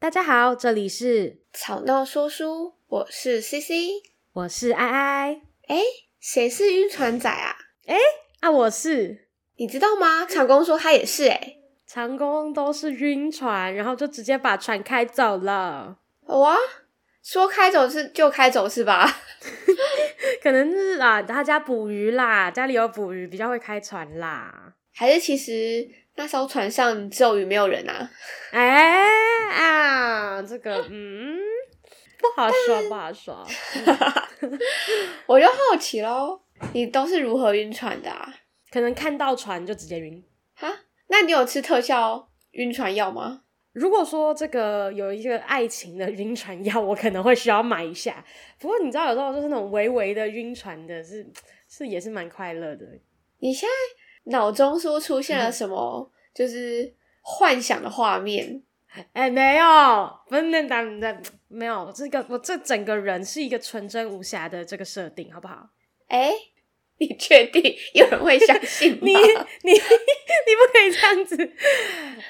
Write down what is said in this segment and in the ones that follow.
大家好，这里是吵闹说书，我是 CC，我是爱爱。哎，谁是晕船仔啊？哎，啊，我是，你知道吗？长工说他也是、欸，哎，长工都是晕船，然后就直接把船开走了。哇，说开走是就开走是吧？可能是啊，他家捕鱼啦，家里有捕鱼，比较会开船啦。还是其实那艘船上只有鱼没有人啊？哎啊，这个嗯，不好说，不好说。我就好奇喽，你都是如何晕船的啊？可能看到船就直接晕。哈，那你有吃特效晕船药吗？如果说这个有一个爱情的晕船药，我可能会需要买一下。不过你知道，有时候就是那种微微的晕船的是，是是也是蛮快乐的。你现在？脑中是不是出现了什么？就是幻想的画面？哎、欸，没有，不是那当然没有。这个我这整个人是一个纯真无瑕的这个设定，好不好？哎、欸，你确定有人会相信 你？你你你不可以这样子。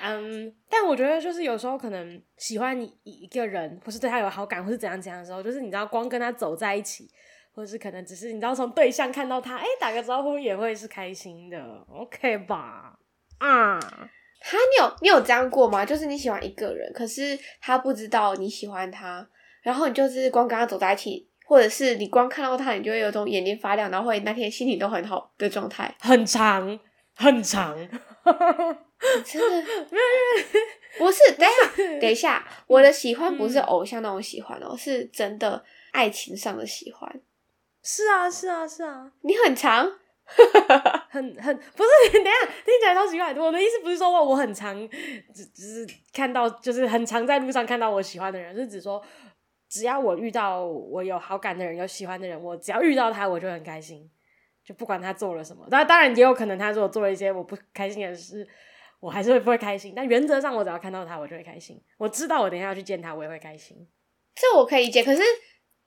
嗯，但我觉得就是有时候可能喜欢一个人，或是对他有好感，或是怎样怎样的时候，就是你知道，光跟他走在一起。或是可能只是你知道从对象看到他，哎、欸，打个招呼也会是开心的，OK 吧？啊，哈，你有你有这样过吗？就是你喜欢一个人，可是他不知道你喜欢他，然后你就是光跟他走在一起，或者是你光看到他，你就会有种眼睛发亮，然后会那天心情都很好的状态，很长很长，真的没有，不是，等一下，等一下，我的喜欢不是偶像那种喜欢哦、是真的爱情上的喜欢。是啊，是啊，是啊，你很长，很很不是，等一下听起来超奇怪。我的意思不是说我我很长，只只是看到就是很常在路上看到我喜欢的人，是指说只要我遇到我有好感的人、有喜欢的人，我只要遇到他我就很开心，就不管他做了什么。那当然也有可能他如果做了一些我不开心的事，我还是会不会开心。但原则上我只要看到他我就会开心。我知道我等一下要去见他，我也会开心。这我可以理解，可是。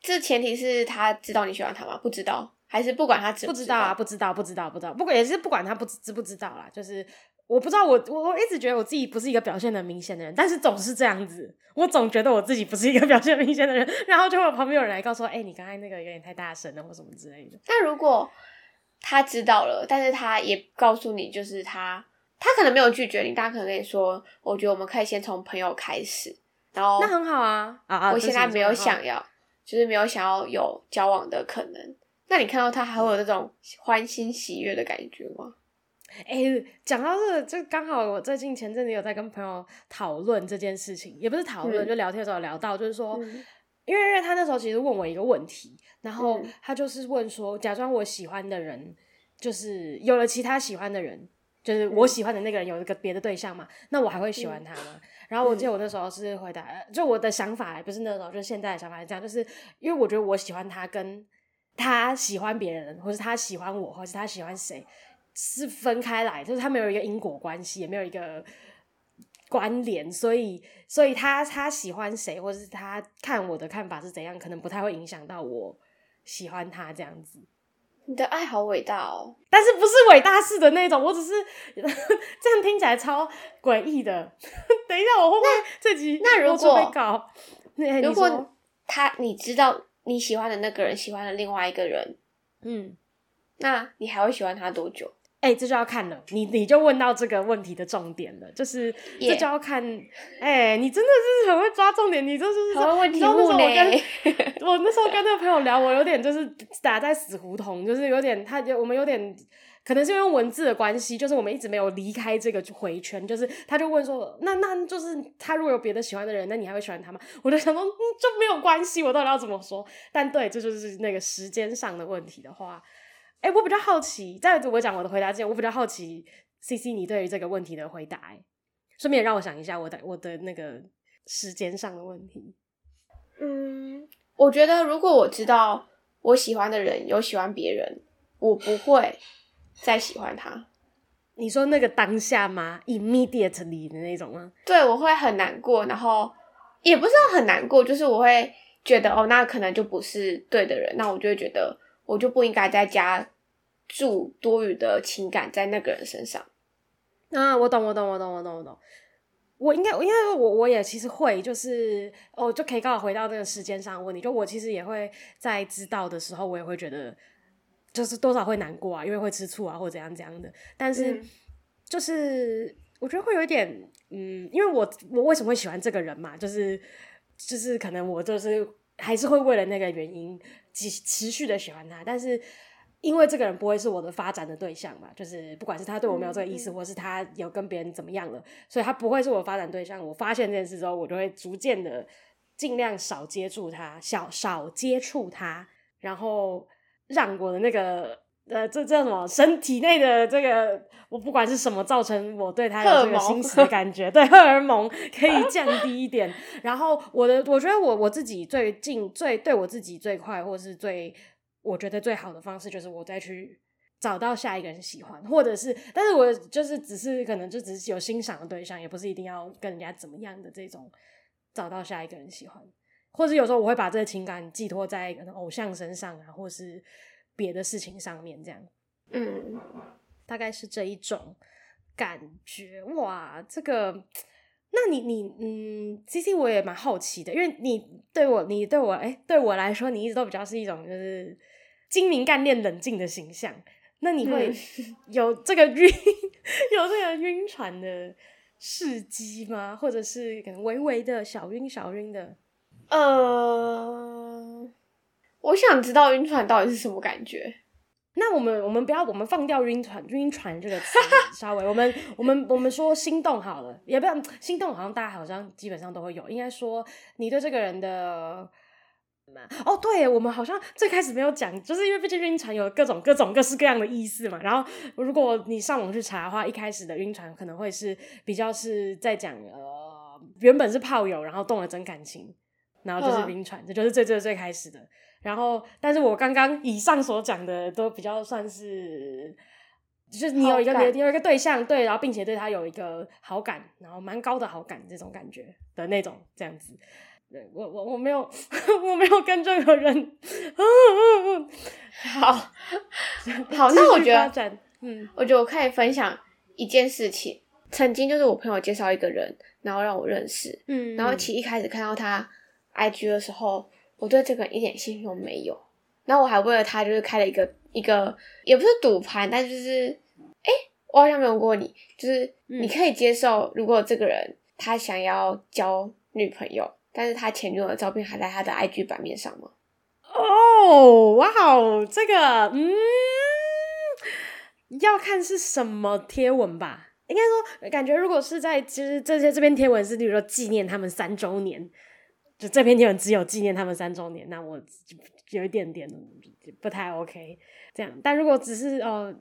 这前提是他知道你喜欢他吗？不知道，还是不管他知不知道？啊，不知道，不知道，不知道。不管也是不管他不知不知道啦，就是我不知道我，我我我一直觉得我自己不是一个表现的明显的人，但是总是这样子，我总觉得我自己不是一个表现明显的人，然后就会有旁边有人来告诉我，哎、欸，你刚才那个有点太大声了，或什么之类的。那如果他知道了，但是他也告诉你，就是他他可能没有拒绝你，大家可能跟你说，我觉得我们可以先从朋友开始，然后那很好啊啊啊！我现在没有想要。就是没有想要有交往的可能，那你看到他还会有那种欢欣喜悦的感觉吗？哎、欸，讲到这个，就刚好我最近前阵子有在跟朋友讨论这件事情，也不是讨论，嗯、就聊天的时候聊到，就是说，嗯、因为因为他那时候其实问我一个问题，然后他就是问说，假装我喜欢的人就是有了其他喜欢的人，就是我喜欢的那个人有一个别的对象嘛，那我还会喜欢他吗？嗯然后我记得我那时候是回答，嗯、就我的想法不是那种，就是现在的想法是这样，就是因为我觉得我喜欢他，跟他喜欢别人，或是他喜欢我，或是他喜欢谁，是分开来，就是他没有一个因果关系，也没有一个关联，所以，所以他他喜欢谁，或是他看我的看法是怎样，可能不太会影响到我喜欢他这样子。你的爱好伟大哦，但是不是伟大式的那种，我只是 这样听起来超诡异的。等一下，我会不会这集那如果搞？如果他你知道你喜欢的那个人喜欢了另外一个人，嗯，那你还会喜欢他多久？哎、欸，这就要看了。你你就问到这个问题的重点了，就是这就要看。哎你真的是很会抓重点，你就是很会问题目呢。我那时候跟那个朋友聊，我有点就是打在死胡同，就是有点他我们有点可能是因为文字的关系，就是我们一直没有离开这个回圈。就是他就问说，那那就是他如果有别的喜欢的人，那你还会喜欢他吗？我就想说，嗯，就没有关系，我到底要怎么说？但对，这就是那个时间上的问题的话。哎、欸，我比较好奇，在我讲我的回答之前，我比较好奇，CC 你对于这个问题的回答，哎，顺便让我想一下我的我的那个时间上的问题。嗯，我觉得如果我知道我喜欢的人有喜欢别人，我不会再喜欢他。你说那个当下吗？Immediately 的那种吗？对，我会很难过，然后也不是很难过，就是我会觉得哦，那可能就不是对的人，那我就会觉得我就不应该再加。注多余的情感在那个人身上。啊，我懂，我懂，我懂，我懂，我懂。我应该，因为我我也其实会，就是哦，就可以刚好回到那个时间上问题。就我其实也会在知道的时候，我也会觉得，就是多少会难过啊，因为会吃醋啊，或者怎样怎样的。但是，嗯、就是我觉得会有一点，嗯，因为我我为什么会喜欢这个人嘛，就是就是可能我就是还是会为了那个原因持持续的喜欢他，但是。因为这个人不会是我的发展的对象嘛，就是不管是他对我没有这个意思，嗯、或是他有跟别人怎么样了，所以他不会是我发展对象。我发现这件事之后，我就会逐渐的尽量少接触他，少少接触他，然后让我的那个呃，这这什么身体内的这个，我不管是什么造成我对他有这个心思的感觉，对荷尔蒙可以降低一点。然后我的，我觉得我我自己最近最对我自己最快，或是最。我觉得最好的方式就是我再去找到下一个人喜欢，或者是，但是我就是只是可能就只是有欣赏的对象，也不是一定要跟人家怎么样的这种找到下一个人喜欢，或者有时候我会把这个情感寄托在可能偶像身上啊，或是别的事情上面，这样，嗯，大概是这一种感觉。哇，这个，那你你嗯，CC 我也蛮好奇的，因为你对我，你对我，哎、欸，对我来说，你一直都比较是一种就是。精明干练冷静的形象，那你会 有这个晕、嗯、有这个晕船的事迹吗？或者是可能微微的小晕小晕的？呃，我想知道晕船到底是什么感觉。那我们我们不要我们放掉晕船晕船这个词，稍微我们我们我们说心动好了，也不要心动，好像大家好像基本上都会有。应该说你对这个人的。哦，对，我们好像最开始没有讲，就是因为毕竟晕船有各种各种各式各样的意思嘛。然后，如果你上网去查的话，一开始的晕船可能会是比较是在讲呃，原本是炮友，然后动了真感情，然后就是晕船，呵这就是最最最开始的。然后，但是我刚刚以上所讲的都比较算是，就是你有一个感你有一个对象，对，然后并且对他有一个好感，然后蛮高的好感这种感觉的那种这样子。对我我我没有 我没有跟任何人，好 好，那我觉得，嗯，我觉得我可以分享一件事情。曾经就是我朋友介绍一个人，然后让我认识，嗯，然后其实一开始看到他 IG 的时候，我对这个人一点兴趣都没有。然后我还为了他就是开了一个一个，也不是赌盘，但就是，哎，我好像没有问过你，就是你可以接受如果这个人他想要交女朋友。但是他前女友的照片还在他的 IG 版面上吗？哦，哇哦，这个，嗯，要看是什么贴文吧。应该说，感觉如果是在其实这些这篇贴文是，比如说纪念他们三周年，就这篇贴文只有纪念他们三周年，那我有一点点不太 OK。这样，但如果只是呃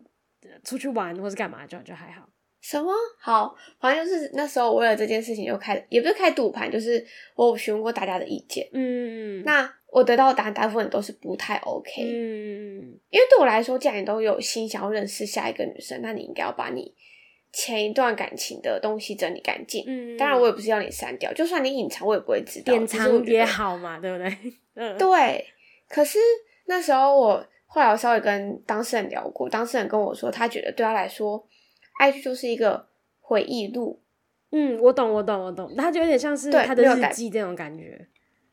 出去玩或是干嘛，就就还好。什么好？反正就是那时候，我为了这件事情又开，也不是开赌盘，就是我有询问过大家的意见。嗯，那我得到的答案大部分都是不太 OK。嗯，因为对我来说，既然你都有心想要认识下一个女生，那你应该要把你前一段感情的东西整理干净。嗯，当然我也不是要你删掉，就算你隐藏，我也不会知道。隐藏也好嘛，对不对？嗯，对。可是那时候我后来我稍微跟当事人聊过，当事人跟我说，他觉得对他来说。IG 就是一个回忆录，嗯，我懂，我懂，我懂，他就有点像是他的日记这种感觉，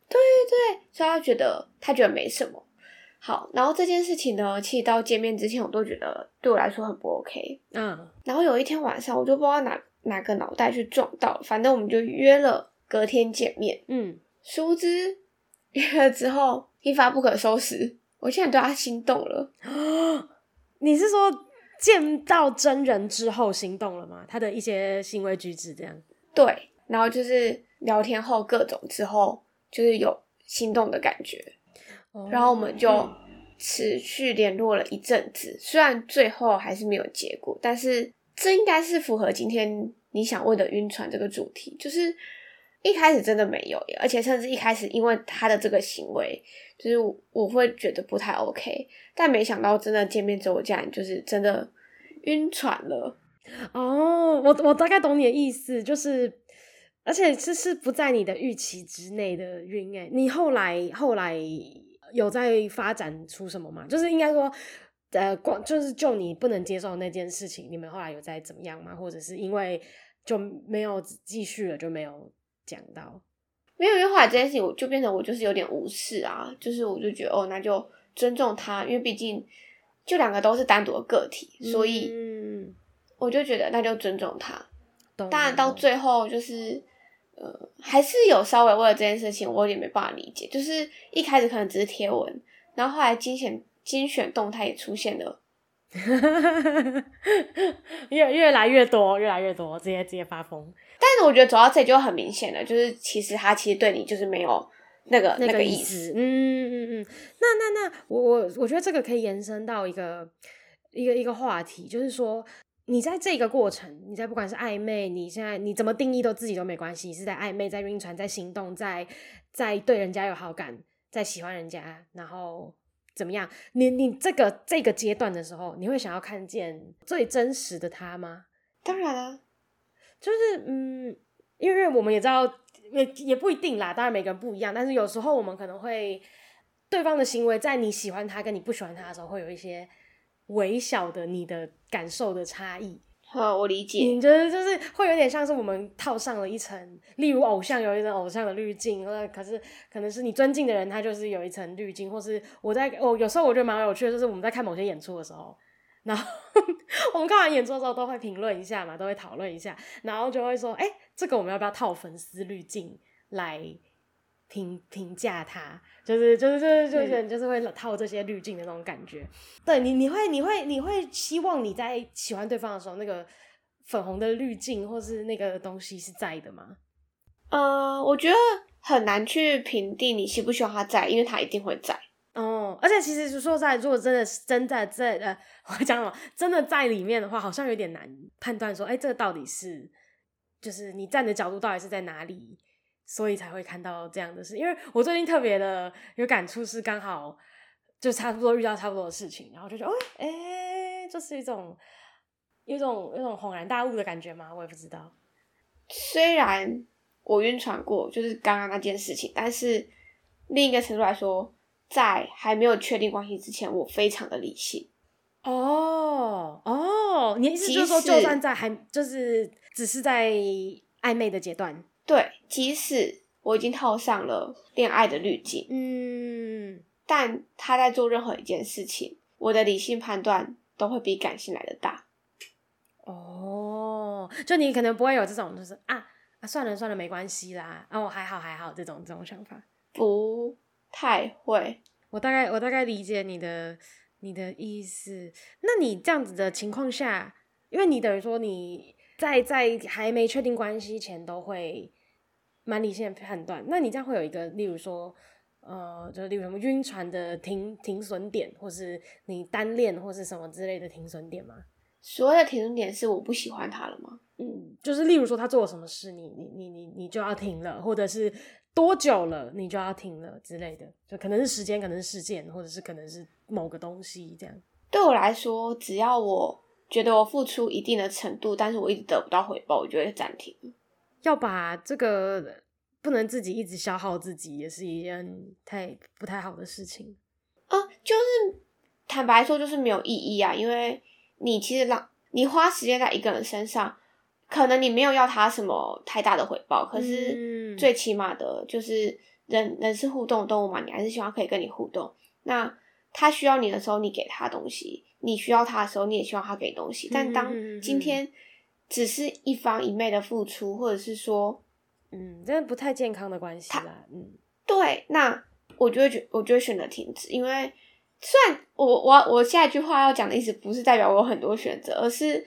对对对，所以他觉得他觉得没什么。好，然后这件事情呢，其实到见面之前，我都觉得对我来说很不 OK，嗯，然后有一天晚上，我就不知道哪哪个脑袋去撞到，反正我们就约了隔天见面，嗯，殊不知约了之后一发不可收拾，我现在对他心动了，你是说？见到真人之后心动了吗？他的一些行为举止这样。对，然后就是聊天后各种之后，就是有心动的感觉。Oh, 然后我们就持续联络了一阵子，嗯、虽然最后还是没有结果，但是这应该是符合今天你想问的晕船这个主题。就是一开始真的没有，而且甚至一开始因为他的这个行为，就是我，会觉得不太 OK。但没想到真的见面之后，我竟然就是真的晕船了。哦，我我大概懂你的意思，就是而且这是不在你的预期之内的晕哎。你后来后来有在发展出什么吗？就是应该说，呃，光就是就你不能接受那件事情，你们后来有在怎么样吗？或者是因为就没有继续了，就没有讲到。没有，因为后来这件事情，我就变成我就是有点无视啊，就是我就觉得哦，那就尊重他，因为毕竟就两个都是单独的个体，嗯、所以我就觉得那就尊重他。当然到最后就是呃，还是有稍微为了这件事情，我有点没办法理解。就是一开始可能只是贴文，然后后来精选精选动态也出现了，越越来越多，越来越多，直接直接发疯。但是我觉得走到这里就很明显了，就是其实他其实对你就是没有那个那个意思。嗯嗯嗯，那那那我我我觉得这个可以延伸到一个一个一个话题，就是说你在这个过程，你在不管是暧昧，你现在你怎么定义都自己都没关系，是在暧昧，在晕船，在心动，在在对人家有好感，在喜欢人家，然后怎么样？你你这个这个阶段的时候，你会想要看见最真实的他吗？当然啊。就是嗯，因为我们也知道，也也不一定啦。当然每个人不一样，但是有时候我们可能会对方的行为，在你喜欢他跟你不喜欢他的时候，会有一些微小的你的感受的差异。好，我理解。你觉得就是会有点像是我们套上了一层，例如偶像有一层偶像的滤镜，或者可是可能是你尊敬的人，他就是有一层滤镜，或是我在哦，有时候我觉得蛮有趣的，就是我们在看某些演出的时候。然后 我们看完演出的时候都会评论一下嘛，都会讨论一下，然后就会说，哎，这个我们要不要套粉丝滤镜来评评价他？就是就是就是就是就是会套这些滤镜的那种感觉。对你，你会你会你会希望你在喜欢对方的时候，那个粉红的滤镜或是那个东西是在的吗？呃，我觉得很难去评定你希不希望他在，因为他一定会在。哦，而且其实说实在，如果真的是真的在呃，我讲什么，真的在里面的话，好像有点难判断说，哎，这个到底是就是你站的角度到底是在哪里，所以才会看到这样的事。因为我最近特别的有感触，是刚好就差不多遇到差不多的事情，然后就觉得，哎，就是一种有一种一种恍然大悟的感觉嘛，我也不知道。虽然我晕船过，就是刚刚那件事情，但是另一个程度来说。在还没有确定关系之前，我非常的理性。哦哦，你意思就是说，就算在还就是只是在暧昧的阶段，对，即使我已经套上了恋爱的滤镜，嗯，但他在做任何一件事情，我的理性判断都会比感性来的大。哦，就你可能不会有这种，就是啊啊，算了算了，没关系啦，啊，我，还好还好这种这种想法，不。太会，我大概我大概理解你的你的意思。那你这样子的情况下，因为你等于说你在在还没确定关系前都会蛮理性的判断，那你这样会有一个，例如说，呃，就是例如什么晕船的停停损点，或是你单恋或是什么之类的停损点吗？所谓的停损点是我不喜欢他了吗？嗯，就是例如说他做了什么事，你你你你你就要停了，或者是。多久了，你就要停了之类的，就可能是时间，可能是事件，或者是可能是某个东西这样。对我来说，只要我觉得我付出一定的程度，但是我一直得不到回报，我就会暂停。要把这个不能自己一直消耗自己，也是一件太不太好的事情。啊，就是坦白说，就是没有意义啊，因为你其实让你花时间在一个人身上。可能你没有要他什么太大的回报，可是最起码的就是人人是互动动物嘛，你还是希望可以跟你互动。那他需要你的时候，你给他东西；你需要他的时候，你也希望他给东西。但当今天只是一方一昧的付出，或者是说，嗯，真的不太健康的关系啦。嗯，对，那我就会觉，我就会选择停止，因为虽然我我我下一句话要讲的意思不是代表我有很多选择，而是。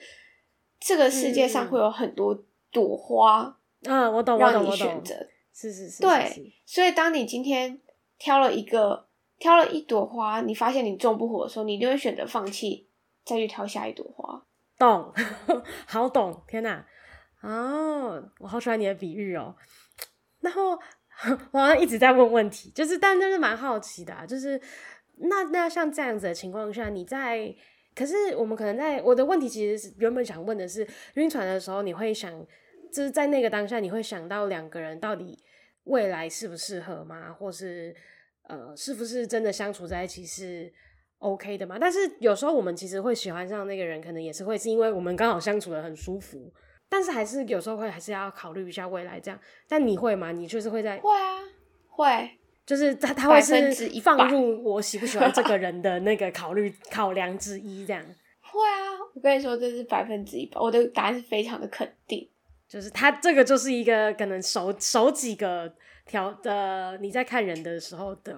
这个世界上会有很多朵花，嗯，我懂，让你选择，是是是，对。所以当你今天挑了一个，挑了一朵花，你发现你种不活的时候，你就会选择放弃，再去挑下一朵花。懂，好懂，天哪！哦，我好喜欢你的比喻哦。然后 我好像一直在问问题，就是，但就是蛮好奇的啊，就是那那像这样子的情况下，你在。可是我们可能在我的问题，其实是原本想问的是，晕船的时候你会想，就是在那个当下你会想到两个人到底未来适不适合吗？或是呃，是不是真的相处在一起是 OK 的嘛？但是有时候我们其实会喜欢上那个人，可能也是会是因为我们刚好相处的很舒服。但是还是有时候会还是要考虑一下未来这样。但你会吗？你就是会在会啊，会，就是他他会是放入我喜不喜欢这个人的那个考虑考量之一这样。会啊，我跟你说这是百分之一百，我的答案是非常的肯定。就是他这个就是一个可能首首几个条的你在看人的时候的，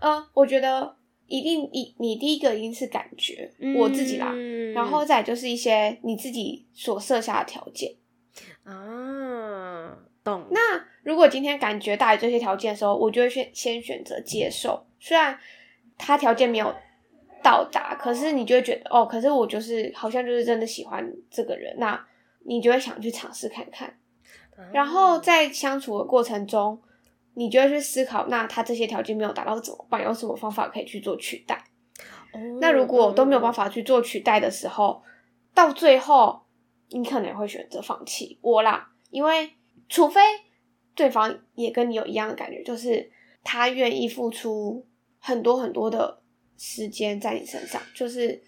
呃，我觉得一定一你第一个一定是感觉，嗯、我自己啦，然后再就是一些你自己所设下的条件。啊，懂。那如果今天感觉大于这些条件的时候，我就会先先选择接受，虽然他条件没有到达，可是你就会觉得哦，可是我就是好像就是真的喜欢这个人那。你就会想去尝试看看，然后在相处的过程中，你就会去思考，那他这些条件没有达到怎么办？有什么方法可以去做取代？那如果都没有办法去做取代的时候，到最后你可能会选择放弃我啦，因为除非对方也跟你有一样的感觉，就是他愿意付出很多很多的时间在你身上，就是。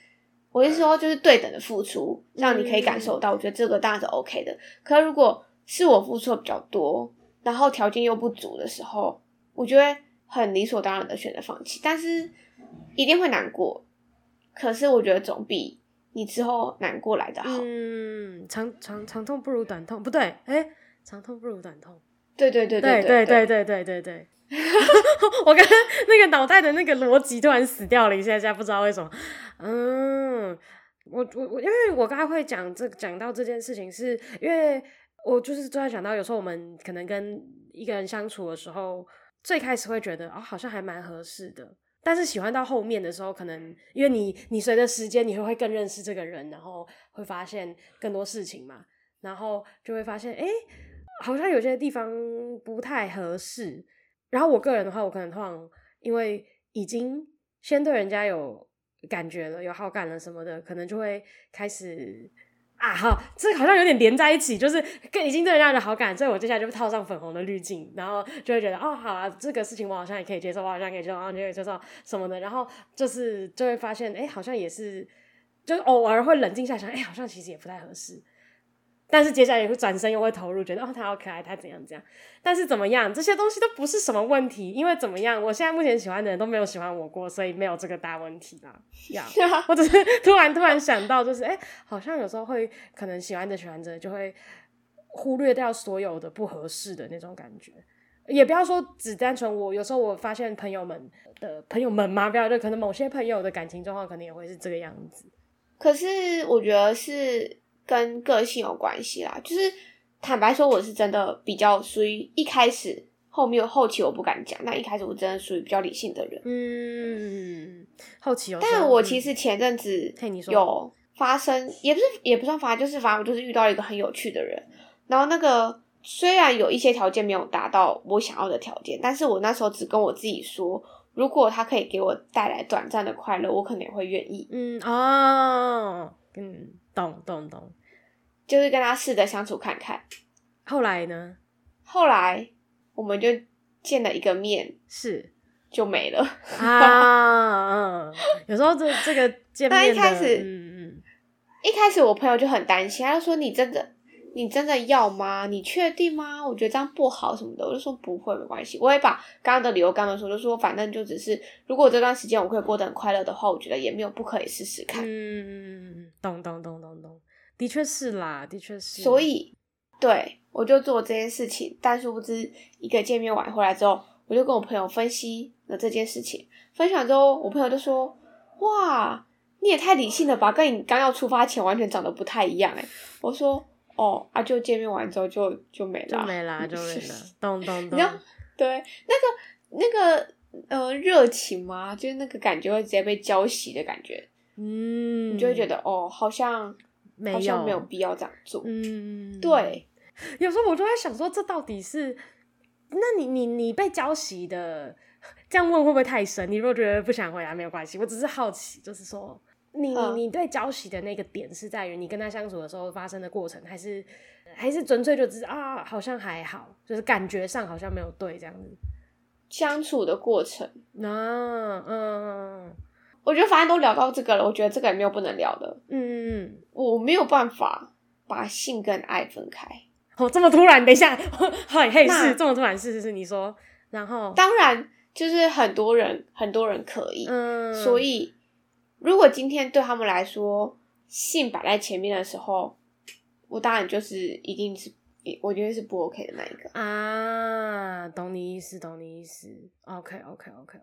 我是说，就是对等的付出，让你可以感受到。我觉得这个当然是 OK 的。可是如果是我付出的比较多，然后条件又不足的时候，我觉得很理所当然的选择放弃。但是一定会难过。可是我觉得总比你之后难过来的好。嗯，长长长痛不如短痛，不对，哎、欸，长痛不如短痛。对对对对对对对对对对。我刚刚那个脑袋的那个逻辑突然死掉了一下下，不知道为什么。嗯，我我我，因为我刚才会讲这讲到这件事情是，是因为我就是突然想到，有时候我们可能跟一个人相处的时候，最开始会觉得哦，好像还蛮合适的，但是喜欢到后面的时候，可能因为你你随着时间，你会会更认识这个人，然后会发现更多事情嘛，然后就会发现，哎，好像有些地方不太合适。然后我个人的话，我可能通常因为已经先对人家有感觉了，有好感了什么的，可能就会开始啊，哈，这好像有点连在一起，就是跟已经对人家的好感，所以我接下来就套上粉红的滤镜，然后就会觉得哦，好啊，这个事情我好像也可以接受，我好像可以接受，我好像可以接受什么的，然后就是就会发现，哎，好像也是，就偶尔会冷静下想，哎，好像其实也不太合适。但是接下来也会转身，又会投入，觉得哦，他好可爱，他怎样怎样。但是怎么样，这些东西都不是什么问题，因为怎么样，我现在目前喜欢的人都没有喜欢我过，所以没有这个大问题啦。呀、yeah. 我只是突然突然想到，就是哎、欸，好像有时候会可能喜欢着喜欢着，就会忽略掉所有的不合适的那种感觉。也不要说只单纯我，有时候我发现朋友们的朋友们嘛，不要就可能某些朋友的感情状况，可能也会是这个样子。可是我觉得是。跟个性有关系啦，就是坦白说，我是真的比较属于一开始，后面后期我不敢讲。但一开始我真的属于比较理性的人，嗯，后期有。但我其实前阵子有发生，也不是也不算发生，就是反正我就是遇到一个很有趣的人。然后那个虽然有一些条件没有达到我想要的条件，但是我那时候只跟我自己说，如果他可以给我带来短暂的快乐，我可能也会愿意。嗯哦，嗯，懂懂懂。就是跟他试着相处看看，后来呢？后来我们就见了一个面，是就没了啊。嗯，有时候这这个见面，但一开始，嗯嗯，一开始我朋友就很担心，他就说：“你真的，你真的要吗？你确定吗？我觉得这样不好什么的。”我就说：“不会，没关系。”我也把刚刚的理由刚刚说，就说反正就只是，如果这段时间我可以过得很快乐的话，我觉得也没有不可以试试看。嗯，咚咚咚咚咚。的确是啦，的确是。所以，对，我就做这件事情。但殊不知，一个见面完回来之后，我就跟我朋友分析了这件事情。分享之后，我朋友就说：“哇，你也太理性了吧，跟你刚要出发前完全长得不太一样。”哎，我说：“哦，啊，就见面完之后就就没了，就没了，就没了。”咚咚咚。然后，对，那个那个呃热情嘛，就是那个感觉会直接被浇熄的感觉。嗯，你就会觉得哦，好像。好像没有必要这样做。嗯，对。有时候我就在想说，这到底是……那你你你被浇熄的，这样问会不会太深？你如果觉得不想回答，没有关系。我只是好奇，就是说，你你你对交喜的那个点是在于你跟他相处的时候发生的过程，还是还是纯粹就只是啊，好像还好，就是感觉上好像没有对这样子相处的过程。啊，嗯。我觉得反正都聊到这个了，我觉得这个也没有不能聊的。嗯，我没有办法，把性跟爱分开。哦，这么突然？等一下，嘿嘿，是这么突然？是是是，你说。然后，当然就是很多人，很多人可以。嗯，所以如果今天对他们来说，性摆在前面的时候，我当然就是一定是，我觉得是不 OK 的那一个啊。懂你意思，懂你意思。OK，OK，OK，OK。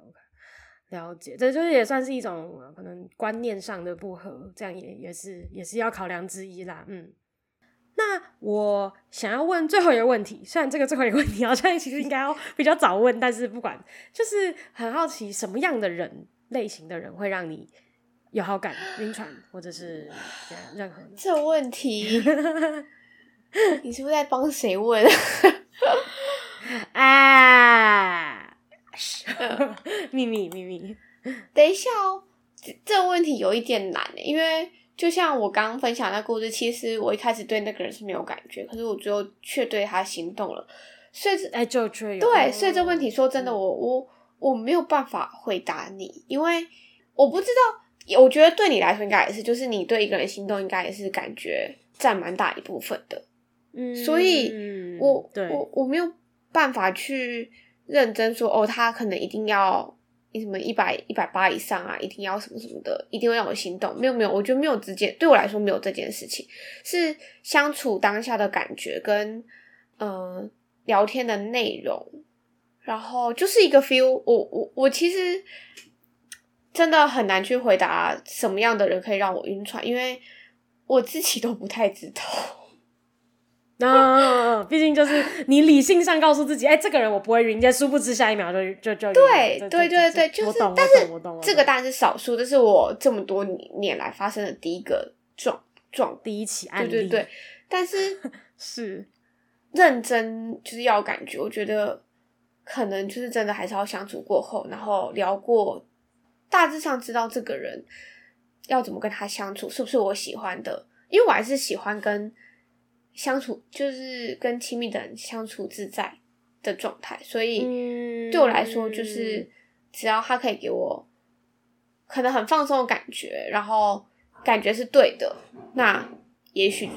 了解，这就是也算是一种可能观念上的不合，这样也也是也是要考量之一啦。嗯，那我想要问最后一个问题，虽然这个最后一个问题好像其实应该要比较早问，但是不管，就是很好奇什么样的人类型的人会让你有好感、晕船，或者是任何这问题，你是不是在帮谁问？啊？秘密秘密，等一下哦，这个问题有一点难，因为就像我刚刚分享的故事，其实我一开始对那个人是没有感觉，可是我最后却对他心动了，所以哎，就对，所以这问题说真的，我我我没有办法回答你，因为我不知道，我觉得对你来说应该也是，就是你对一个人心动，应该也是感觉占蛮大一部分的，嗯，所以我我我没有办法去。认真说哦，他可能一定要什么一百一百八以上啊，一定要什么什么的，一定会让我心动。没有没有，我觉得没有直接对我来说没有这件事情，是相处当下的感觉跟嗯、呃、聊天的内容，然后就是一个 feel 我。我我我其实真的很难去回答什么样的人可以让我晕船，因为我自己都不太知道。那 毕竟就是你理性上告诉自己，哎、欸，这个人我不会晕，但殊不知下一秒就就就对对对对，就是，但是这个当然是少数，这是我这么多年来发生的第一个状状第一起案例，对对对，但是 是。认真就是要感觉，我觉得可能就是真的还是要相处过后，然后聊过，大致上知道这个人要怎么跟他相处，是不是我喜欢的，因为我还是喜欢跟。相处就是跟亲密的人相处自在的状态，所以对我来说，就是只要他可以给我可能很放松的感觉，然后感觉是对的，那也许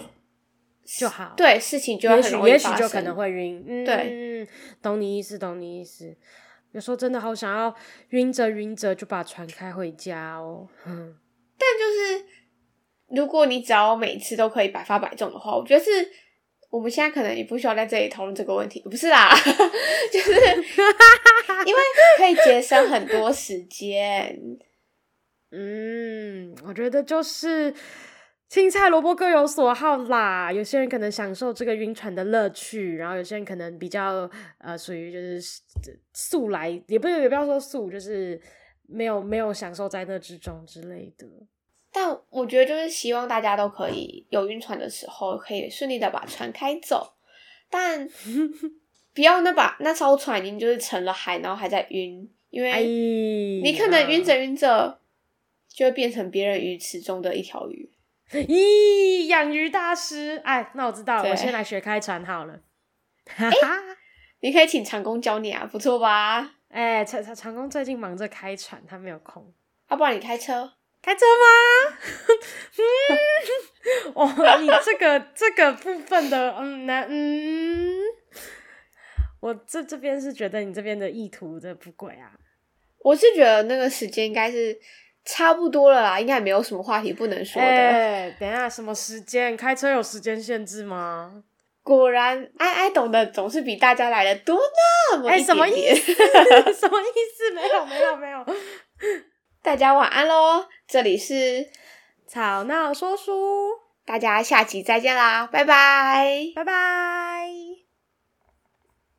就好。对，事情就会很容易发生，也许就可能会晕。嗯，对，懂你意思，懂你意思。有时候真的好想要晕着晕着就把船开回家哦。嗯，但就是。如果你只要每次都可以百发百中的话，我觉得是我们现在可能也不需要在这里讨论这个问题，不是啦，就是 因为可以节省很多时间。嗯，我觉得就是青菜萝卜各有所好啦。有些人可能享受这个晕船的乐趣，然后有些人可能比较呃属于就是素来，也不也不要说素，就是没有没有享受在那之中之类的。但我觉得就是希望大家都可以有晕船的时候，可以顺利的把船开走，但 不要那把那艘船已经就是沉了海，然后还在晕，因为你可能晕着晕着就会变成别人鱼池中的一条鱼。咦，养鱼大师，哎，那我知道了，我先来学开船好了。欸、你可以请长工教你啊，不错吧？哎，长长长工最近忙着开船，他没有空，要、啊、不然你开车。开车吗？嗯，哦，你这个这个部分的，嗯，那嗯，我这这边是觉得你这边的意图的不轨啊。我是觉得那个时间应该是差不多了啦，应该也没有什么话题不能说的。欸，等一下，什么时间？开车有时间限制吗？果然，爱爱懂得总是比大家来的多那么什么意思？什么意思？没有，没有，没有。大家晚安喽！这里是吵闹说书，大家下集再见啦，拜拜，拜拜。